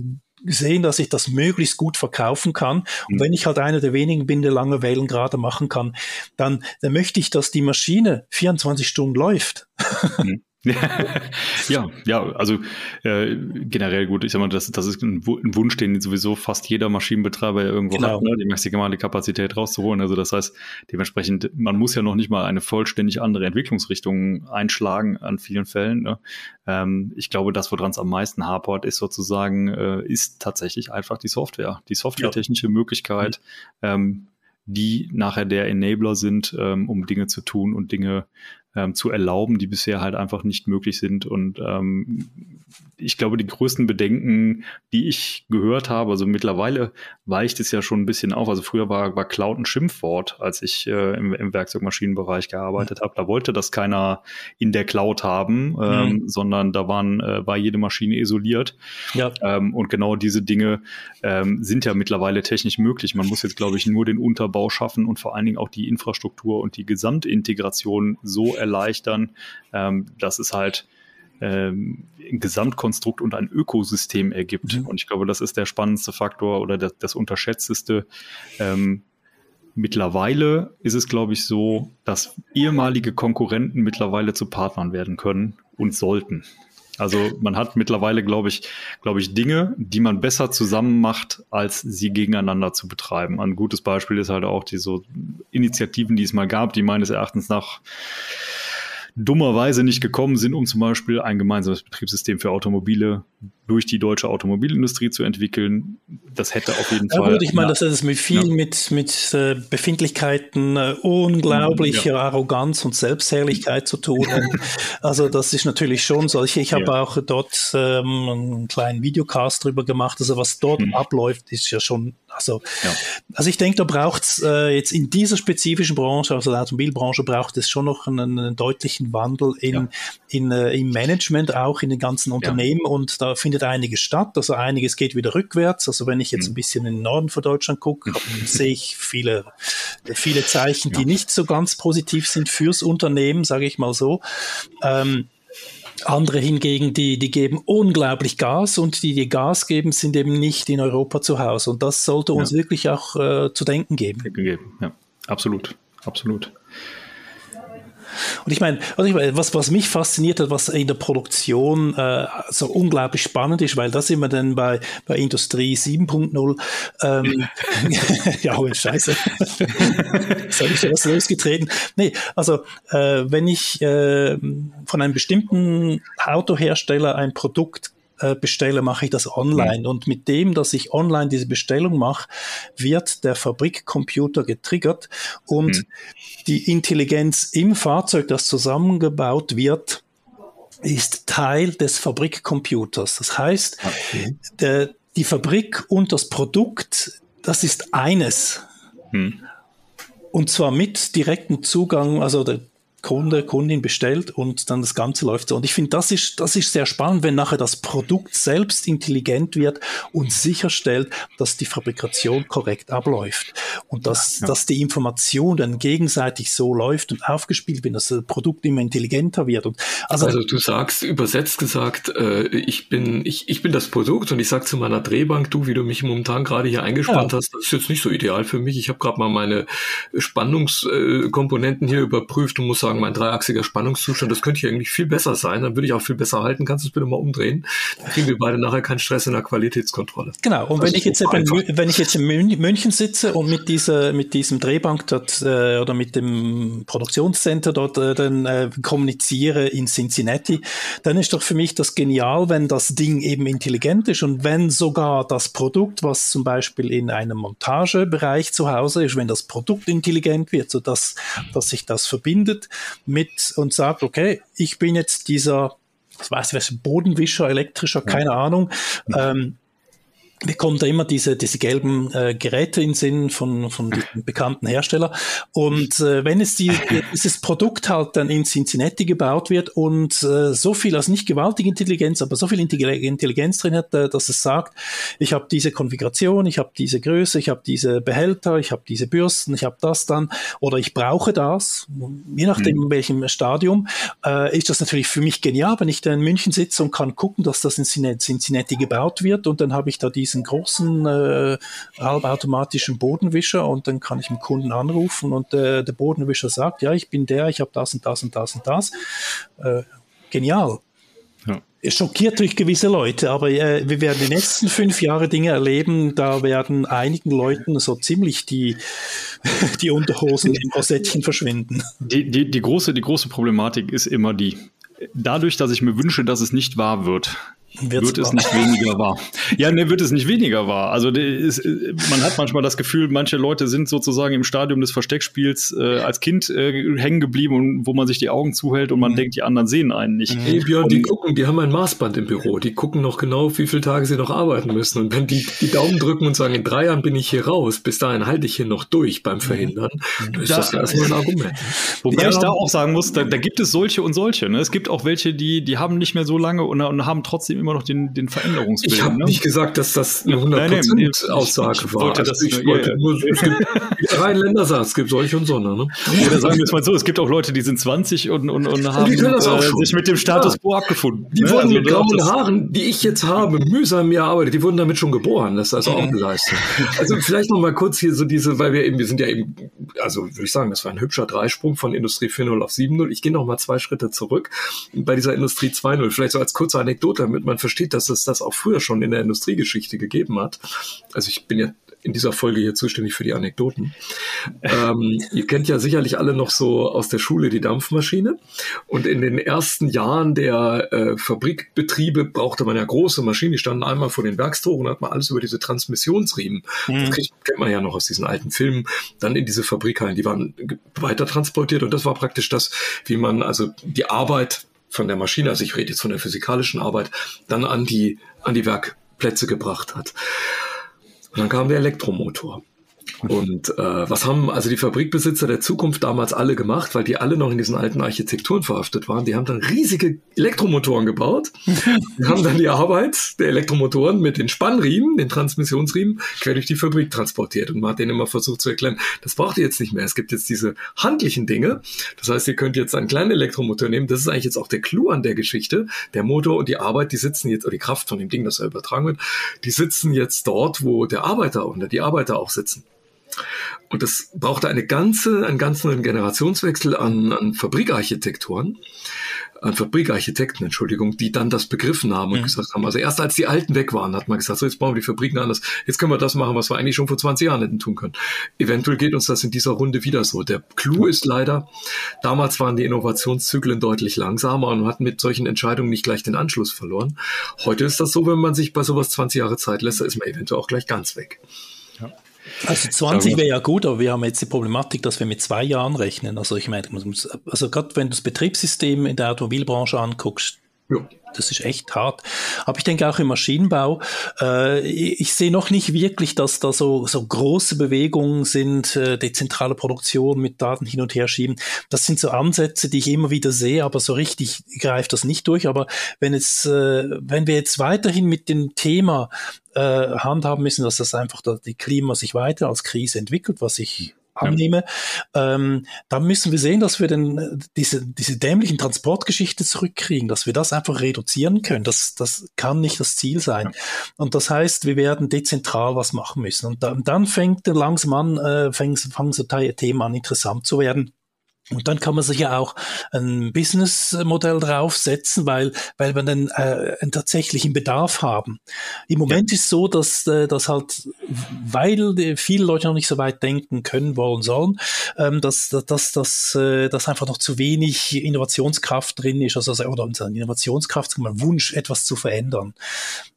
sehen, dass ich das möglichst gut verkaufen kann. Und mhm. wenn ich halt einer der wenigen bin, der lange Wellen gerade machen kann, dann, dann möchte ich, dass die Maschine 24 Stunden läuft. Mhm. ja, ja, also äh, generell gut. Ich sag mal, das, das ist ein, Wunsch, den sowieso fast jeder Maschinenbetreiber irgendwo genau. hat, ne? die maximale Kapazität rauszuholen. Also das heißt, dementsprechend, man muss ja noch nicht mal eine vollständig andere Entwicklungsrichtung einschlagen an vielen Fällen. Ne? Ähm, ich glaube, das, woran es am meisten hapert, ist sozusagen, äh, ist tatsächlich einfach die Software, die softwaretechnische ja. Möglichkeit, mhm. ähm, die nachher der Enabler sind, ähm, um Dinge zu tun und Dinge ähm, zu erlauben, die bisher halt einfach nicht möglich sind. Und ähm, ich glaube, die größten Bedenken, die ich gehört habe, also mittlerweile weicht es ja schon ein bisschen auf. Also früher war, war Cloud ein Schimpfwort, als ich äh, im, im Werkzeugmaschinenbereich gearbeitet habe. Da wollte das keiner in der Cloud haben, ähm, mhm. sondern da waren, äh, war jede Maschine isoliert. Ja. Ähm, und genau diese Dinge ähm, sind ja mittlerweile technisch möglich. Man muss jetzt, glaube ich, nur den Unterbau schaffen und vor allen Dingen auch die Infrastruktur und die Gesamtintegration so erleichtern, ähm, dass es halt ähm, ein Gesamtkonstrukt und ein Ökosystem ergibt. Mhm. Und ich glaube, das ist der spannendste Faktor oder das, das unterschätzteste. Ähm, mittlerweile ist es, glaube ich, so, dass ehemalige Konkurrenten mittlerweile zu Partnern werden können und sollten. Also man hat mittlerweile, glaube ich, glaube ich, Dinge, die man besser zusammen macht, als sie gegeneinander zu betreiben. Ein gutes Beispiel ist halt auch die so Initiativen, die es mal gab, die meines Erachtens nach dummerweise nicht gekommen sind, um zum Beispiel ein gemeinsames Betriebssystem für Automobile durch die deutsche Automobilindustrie zu entwickeln. Das hätte auf jeden ja, Fall. Gut, ich meine, das hat mit viel ja. mit, mit äh, Befindlichkeiten, äh, unglaublicher ja. Arroganz und Selbstherrlichkeit zu tun. also das ist natürlich schon so. Ich, habe auch dort ähm, einen kleinen Videocast drüber gemacht. Also was dort mhm. abläuft, ist ja schon also, also ich denke, da braucht es äh, jetzt in dieser spezifischen Branche, also der Automobilbranche, braucht es schon noch einen, einen deutlichen Wandel in, in, äh, im Management, auch in den ganzen Unternehmen. Und da findet einiges statt. Also einiges geht wieder rückwärts. Also wenn ich jetzt mhm. ein bisschen in den Norden von Deutschland gucke, sehe ich viele, viele Zeichen, die nicht so ganz positiv sind fürs Unternehmen, sage ich mal so. Ähm, andere hingegen, die, die geben unglaublich Gas und die, die Gas geben, sind eben nicht in Europa zu Hause. Und das sollte uns ja. wirklich auch äh, zu denken geben. Ja, absolut, absolut. Und ich meine, also ich meine, was, was mich fasziniert hat, was in der Produktion äh, so unglaublich spannend ist, weil da sind wir dann bei, bei Industrie 7.0. Ähm, ja, oh, scheiße. Jetzt habe ich schon was losgetreten. Nee, also äh, wenn ich äh, von einem bestimmten Autohersteller ein Produkt äh, bestelle, mache ich das online. Mhm. Und mit dem, dass ich online diese Bestellung mache, wird der Fabrikcomputer getriggert und mhm. die Intelligenz im Fahrzeug, das zusammengebaut wird, ist Teil des Fabrikcomputers. Das heißt, okay. der, die Fabrik und das Produkt, das ist eines. Mhm. Und zwar mit direktem Zugang, also der Kunde, Kundin bestellt und dann das Ganze läuft so. Und ich finde, das ist, das ist sehr spannend, wenn nachher das Produkt selbst intelligent wird und sicherstellt, dass die Fabrikation korrekt abläuft und dass, ja. dass die Information dann gegenseitig so läuft und aufgespielt wird, dass das Produkt immer intelligenter wird. Und also, also du sagst, übersetzt gesagt, äh, ich bin, ich, ich bin das Produkt und ich sag zu meiner Drehbank, du, wie du mich momentan gerade hier eingespannt ja. hast, das ist jetzt nicht so ideal für mich. Ich habe gerade mal meine Spannungskomponenten hier überprüft und muss sagen, sagen, mein dreiachsiger Spannungszustand, das könnte hier eigentlich viel besser sein, dann würde ich auch viel besser halten. Kannst du es bitte mal umdrehen? Dann kriegen wir beide nachher keinen Stress in der Qualitätskontrolle. Genau, und wenn ich, jetzt eben, wenn ich jetzt in München sitze und mit, dieser, mit diesem Drehbank dort äh, oder mit dem Produktionscenter dort äh, dann äh, kommuniziere in Cincinnati, dann ist doch für mich das genial, wenn das Ding eben intelligent ist und wenn sogar das Produkt, was zum Beispiel in einem Montagebereich zu Hause ist, wenn das Produkt intelligent wird, sodass dass sich das verbindet mit und sagt, okay, ich bin jetzt dieser, was weiß ich, Bodenwischer, elektrischer, keine Ahnung. Ähm, wir kommen da immer diese, diese gelben äh, Geräte in Sinn von, von diesem bekannten Hersteller. Und äh, wenn es die, dieses Produkt halt dann in Cincinnati gebaut wird und äh, so viel, also nicht gewaltige Intelligenz, aber so viel Intelligenz drin hat, äh, dass es sagt, ich habe diese Konfiguration, ich habe diese Größe, ich habe diese Behälter, ich habe diese Bürsten, ich habe das dann oder ich brauche das, je nachdem mhm. in welchem Stadium, äh, ist das natürlich für mich genial, wenn ich da in München sitze und kann gucken, dass das in Cincinnati gebaut wird und dann habe ich da diese diesen großen äh, halbautomatischen Bodenwischer und dann kann ich dem Kunden anrufen und äh, der Bodenwischer sagt, ja, ich bin der, ich habe das und das und das und das. Äh, genial. Ja. Schockiert durch gewisse Leute, aber äh, wir werden die nächsten fünf Jahre Dinge erleben, da werden einigen Leuten so ziemlich die, die Unterhosen im Korsettchen verschwinden. Die, die, die, große, die große Problematik ist immer die, dadurch, dass ich mir wünsche, dass es nicht wahr wird, Wird's wird es nicht weniger wahr. Ja, ne, wird es nicht weniger wahr. Also ist, man hat manchmal das Gefühl, manche Leute sind sozusagen im Stadium des Versteckspiels äh, als Kind äh, hängen geblieben und wo man sich die Augen zuhält und man mhm. denkt, die anderen sehen einen nicht. Hey Björn, und, die gucken, die haben ein Maßband im Büro. Die gucken noch genau, wie viele Tage sie noch arbeiten müssen. Und wenn die die Daumen drücken und sagen, in drei Jahren bin ich hier raus, bis dahin halte ich hier noch durch beim Verhindern, mhm. dann ist da, das erstmal ein Argument. Wobei ja. ich da auch sagen muss, da, da gibt es solche und solche. Ne? Es gibt auch welche, die, die haben nicht mehr so lange und, und haben trotzdem immer noch den, den Veränderungswillen. Ich habe ne? nicht gesagt, dass das eine 100% nein, nein, Aussage ich, ich war. Wollte also das, ich wollte ja, nur, es gibt rein Ländersatz, es gibt solche und so. Ne? Oder sagen wir es mal so, es gibt auch Leute, die sind 20 und, und, und haben äh, sich mit dem Status quo abgefunden. Die ne? wurden also, mit grauen Haaren, die ich jetzt habe, mühsam mir arbeitet, die wurden damit schon geboren. Das ist also auch geleistet. Also vielleicht noch mal kurz hier so diese, weil wir eben, wir sind ja eben, also würde ich sagen, das war ein hübscher Dreisprung von Industrie 4.0 auf 7.0. Ich gehe noch mal zwei Schritte zurück bei dieser Industrie 2.0. Vielleicht so als kurze Anekdote, damit man versteht, dass es das auch früher schon in der Industriegeschichte gegeben hat. Also ich bin ja in dieser Folge hier zuständig für die Anekdoten. Ähm, ihr kennt ja sicherlich alle noch so aus der Schule die Dampfmaschine. Und in den ersten Jahren der äh, Fabrikbetriebe brauchte man ja große Maschinen, die standen einmal vor den Werkstoren und hat man alles über diese Transmissionsriemen. Mhm. Das kriegt, kennt man ja noch aus diesen alten Filmen. Dann in diese Fabrikhallen, die waren weiter transportiert und das war praktisch das, wie man also die Arbeit von der Maschine, also ich rede jetzt von der physikalischen Arbeit, dann an die, an die Werkplätze gebracht hat. Und dann kam der Elektromotor. Und äh, was haben also die Fabrikbesitzer der Zukunft damals alle gemacht, weil die alle noch in diesen alten Architekturen verhaftet waren? Die haben dann riesige Elektromotoren gebaut. die haben dann die Arbeit der Elektromotoren mit den Spannriemen, den Transmissionsriemen, quer durch die Fabrik transportiert. Und man hat denen immer versucht zu erklären, das braucht ihr jetzt nicht mehr. Es gibt jetzt diese handlichen Dinge. Das heißt, ihr könnt jetzt einen kleinen Elektromotor nehmen. Das ist eigentlich jetzt auch der Clou an der Geschichte. Der Motor und die Arbeit, die sitzen jetzt, oder die Kraft von dem Ding, das da übertragen wird, die sitzen jetzt dort, wo der Arbeiter oder die Arbeiter auch sitzen. Und das brauchte eine ganze, einen ganzen Generationswechsel an, an Fabrikarchitektoren, an Fabrikarchitekten, Entschuldigung, die dann das begriffen haben und mhm. gesagt haben, also erst als die Alten weg waren, hat man gesagt, so jetzt bauen wir die Fabriken anders, jetzt können wir das machen, was wir eigentlich schon vor 20 Jahren hätten tun können. Eventuell geht uns das in dieser Runde wieder so. Der Clou ist leider, damals waren die Innovationszyklen deutlich langsamer und hat mit solchen Entscheidungen nicht gleich den Anschluss verloren. Heute ist das so, wenn man sich bei sowas 20 Jahre Zeit lässt, ist man eventuell auch gleich ganz weg. Also 20 wäre ja gut, aber wir haben jetzt die Problematik, dass wir mit zwei Jahren rechnen. Also ich meine, also gerade wenn du das Betriebssystem in der Automobilbranche anguckst, ja. Das ist echt hart. Aber ich denke auch im Maschinenbau, äh, ich sehe noch nicht wirklich, dass da so, so große Bewegungen sind, äh, dezentrale Produktion mit Daten hin und her schieben. Das sind so Ansätze, die ich immer wieder sehe, aber so richtig greift das nicht durch. Aber wenn es, äh, wenn wir jetzt weiterhin mit dem Thema äh, handhaben müssen, dass das einfach die Klima sich weiter als Krise entwickelt, was ich annehme, ja. ähm, dann müssen wir sehen, dass wir denn diese, diese dämlichen Transportgeschichte zurückkriegen, dass wir das einfach reduzieren können. Das, das kann nicht das Ziel sein. Ja. Und das heißt, wir werden dezentral was machen müssen. Und dann, dann fängt langsam an, äh, fangen, fangen so Themen an, interessant zu werden und dann kann man sich ja auch ein Businessmodell draufsetzen, weil, weil wir dann äh, einen tatsächlichen Bedarf haben. Im Moment ja. ist so, dass, äh, dass halt, weil viele Leute noch nicht so weit denken können, wollen, sollen, ähm, dass, dass, dass, dass, äh, dass einfach noch zu wenig Innovationskraft drin ist, also, oder unsere Innovationskraft, ein Wunsch, etwas zu verändern.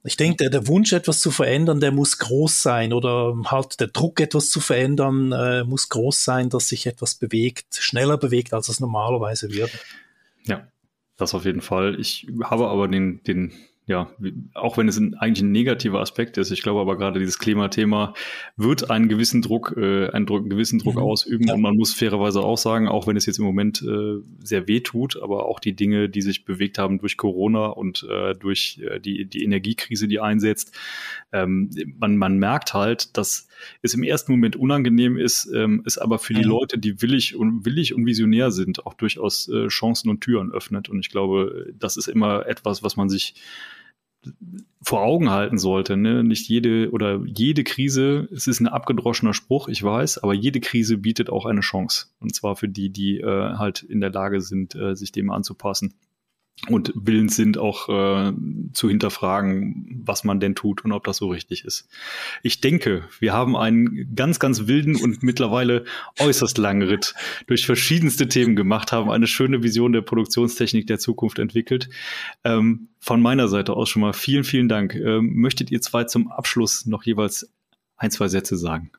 Ich denke, der, der Wunsch, etwas zu verändern, der muss groß sein oder halt der Druck, etwas zu verändern, äh, muss groß sein, dass sich etwas bewegt, schneller schneller bewegt, als es normalerweise wird. Ja, das auf jeden Fall. Ich habe aber den, den ja, auch wenn es ein, eigentlich ein negativer Aspekt ist, ich glaube aber gerade dieses Klimathema wird einen gewissen Druck, äh, einen, Druck, einen gewissen Druck mhm. ausüben ja. und man muss fairerweise auch sagen, auch wenn es jetzt im Moment äh, sehr weh tut, aber auch die Dinge, die sich bewegt haben durch Corona und äh, durch äh, die, die Energiekrise, die einsetzt, ähm, man, man merkt halt, dass es im ersten Moment unangenehm ist, ähm, es aber für die. Leute, die willig und willig und visionär sind, auch durchaus äh, Chancen und Türen öffnet. Und ich glaube, das ist immer etwas, was man sich vor Augen halten sollte. Ne? Nicht jede oder jede Krise, es ist ein abgedroschener Spruch, ich weiß, aber jede Krise bietet auch eine Chance. Und zwar für die, die äh, halt in der Lage sind, äh, sich dem anzupassen. Und willens sind, auch äh, zu hinterfragen, was man denn tut und ob das so richtig ist. Ich denke, wir haben einen ganz, ganz wilden und mittlerweile äußerst langen Ritt durch verschiedenste Themen gemacht, haben eine schöne Vision der Produktionstechnik der Zukunft entwickelt. Ähm, von meiner Seite aus schon mal vielen, vielen Dank. Ähm, möchtet ihr zwei zum Abschluss noch jeweils ein, zwei Sätze sagen?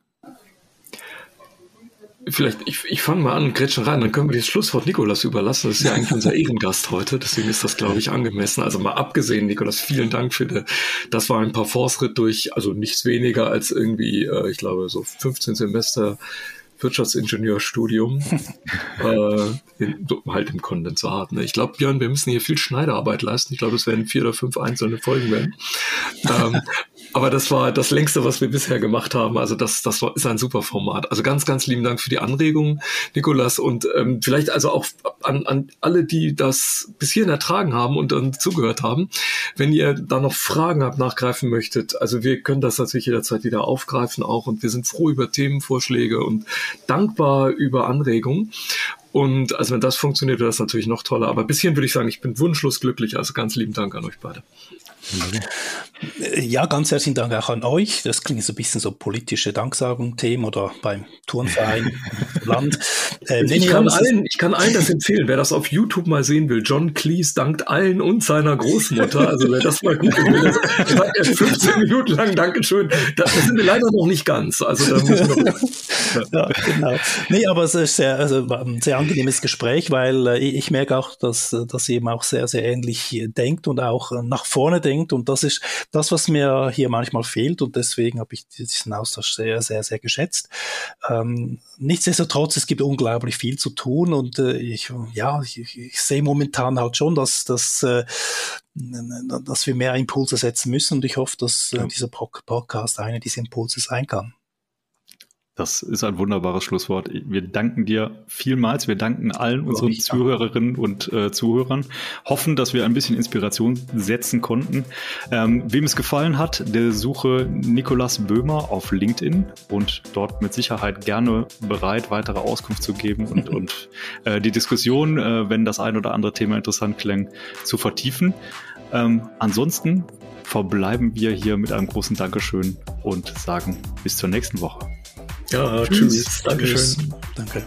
Vielleicht, ich, ich fange mal an, Gretchen rein, dann können wir das Schlusswort Nikolas überlassen. Das ist ja eigentlich unser Ehrengast heute, deswegen ist das, glaube ich, angemessen. Also mal abgesehen, Nikolas, vielen Dank für die, das war ein paar Force-Ritt durch, also nichts weniger als irgendwie, äh, ich glaube, so 15 Semester Wirtschaftsingenieurstudium, äh, in, halt im Kondensat. Ne? Ich glaube, Björn, wir müssen hier viel Schneiderarbeit leisten. Ich glaube, es werden vier oder fünf einzelne Folgen werden. ähm, aber das war das längste, was wir bisher gemacht haben. Also das, das war, ist ein super Format. Also ganz, ganz lieben Dank für die Anregungen, Nikolas. Und ähm, vielleicht also auch an, an alle, die das bis hierhin ertragen haben und dann zugehört haben. Wenn ihr da noch Fragen habt, nachgreifen möchtet, also wir können das natürlich jederzeit wieder aufgreifen auch. Und wir sind froh über Themenvorschläge und dankbar über Anregungen. Und also wenn das funktioniert, wäre das natürlich noch toller. Aber bis hierhin würde ich sagen, ich bin wunschlos glücklich. Also ganz lieben Dank an euch beide. Ja, ganz herzlichen Dank auch an euch. Das klingt so ein bisschen so politische Danksagung-Themen oder beim Turnverein Land. Ähm, ich, kann allen, ich kann allen das empfehlen, wer das auf YouTube mal sehen will. John Cleese dankt allen und seiner Großmutter. Also wer das mal gucken will, das sagt er 15 Minuten lang Dankeschön. Da, da sind wir leider noch nicht ganz. Also da muss noch, ja. genau. Nee, aber es ist sehr, also ein sehr angenehmes Gespräch, weil äh, ich merke auch, dass, dass ihr eben auch sehr, sehr ähnlich denkt und auch nach vorne denkt bringt. Und das ist das, was mir hier manchmal fehlt. Und deswegen habe ich diesen Austausch sehr, sehr, sehr geschätzt. Ähm, nichtsdestotrotz, es gibt unglaublich viel zu tun. Und äh, ich, ja, ich, ich sehe momentan halt schon, dass, dass, äh, dass wir mehr Impulse setzen müssen. Und ich hoffe, dass äh, dieser Podcast einer dieser Impulse sein kann. Das ist ein wunderbares Schlusswort. Wir danken dir vielmals. Wir danken allen unseren Zuhörerinnen und äh, Zuhörern. Hoffen, dass wir ein bisschen Inspiration setzen konnten. Ähm, wem es gefallen hat, der suche Nikolas Böhmer auf LinkedIn und dort mit Sicherheit gerne bereit, weitere Auskunft zu geben und, und äh, die Diskussion, äh, wenn das ein oder andere Thema interessant klang, zu vertiefen. Ähm, ansonsten verbleiben wir hier mit einem großen Dankeschön und sagen bis zur nächsten Woche. Ja, tschüss. tschüss. Dankeschön. Danke.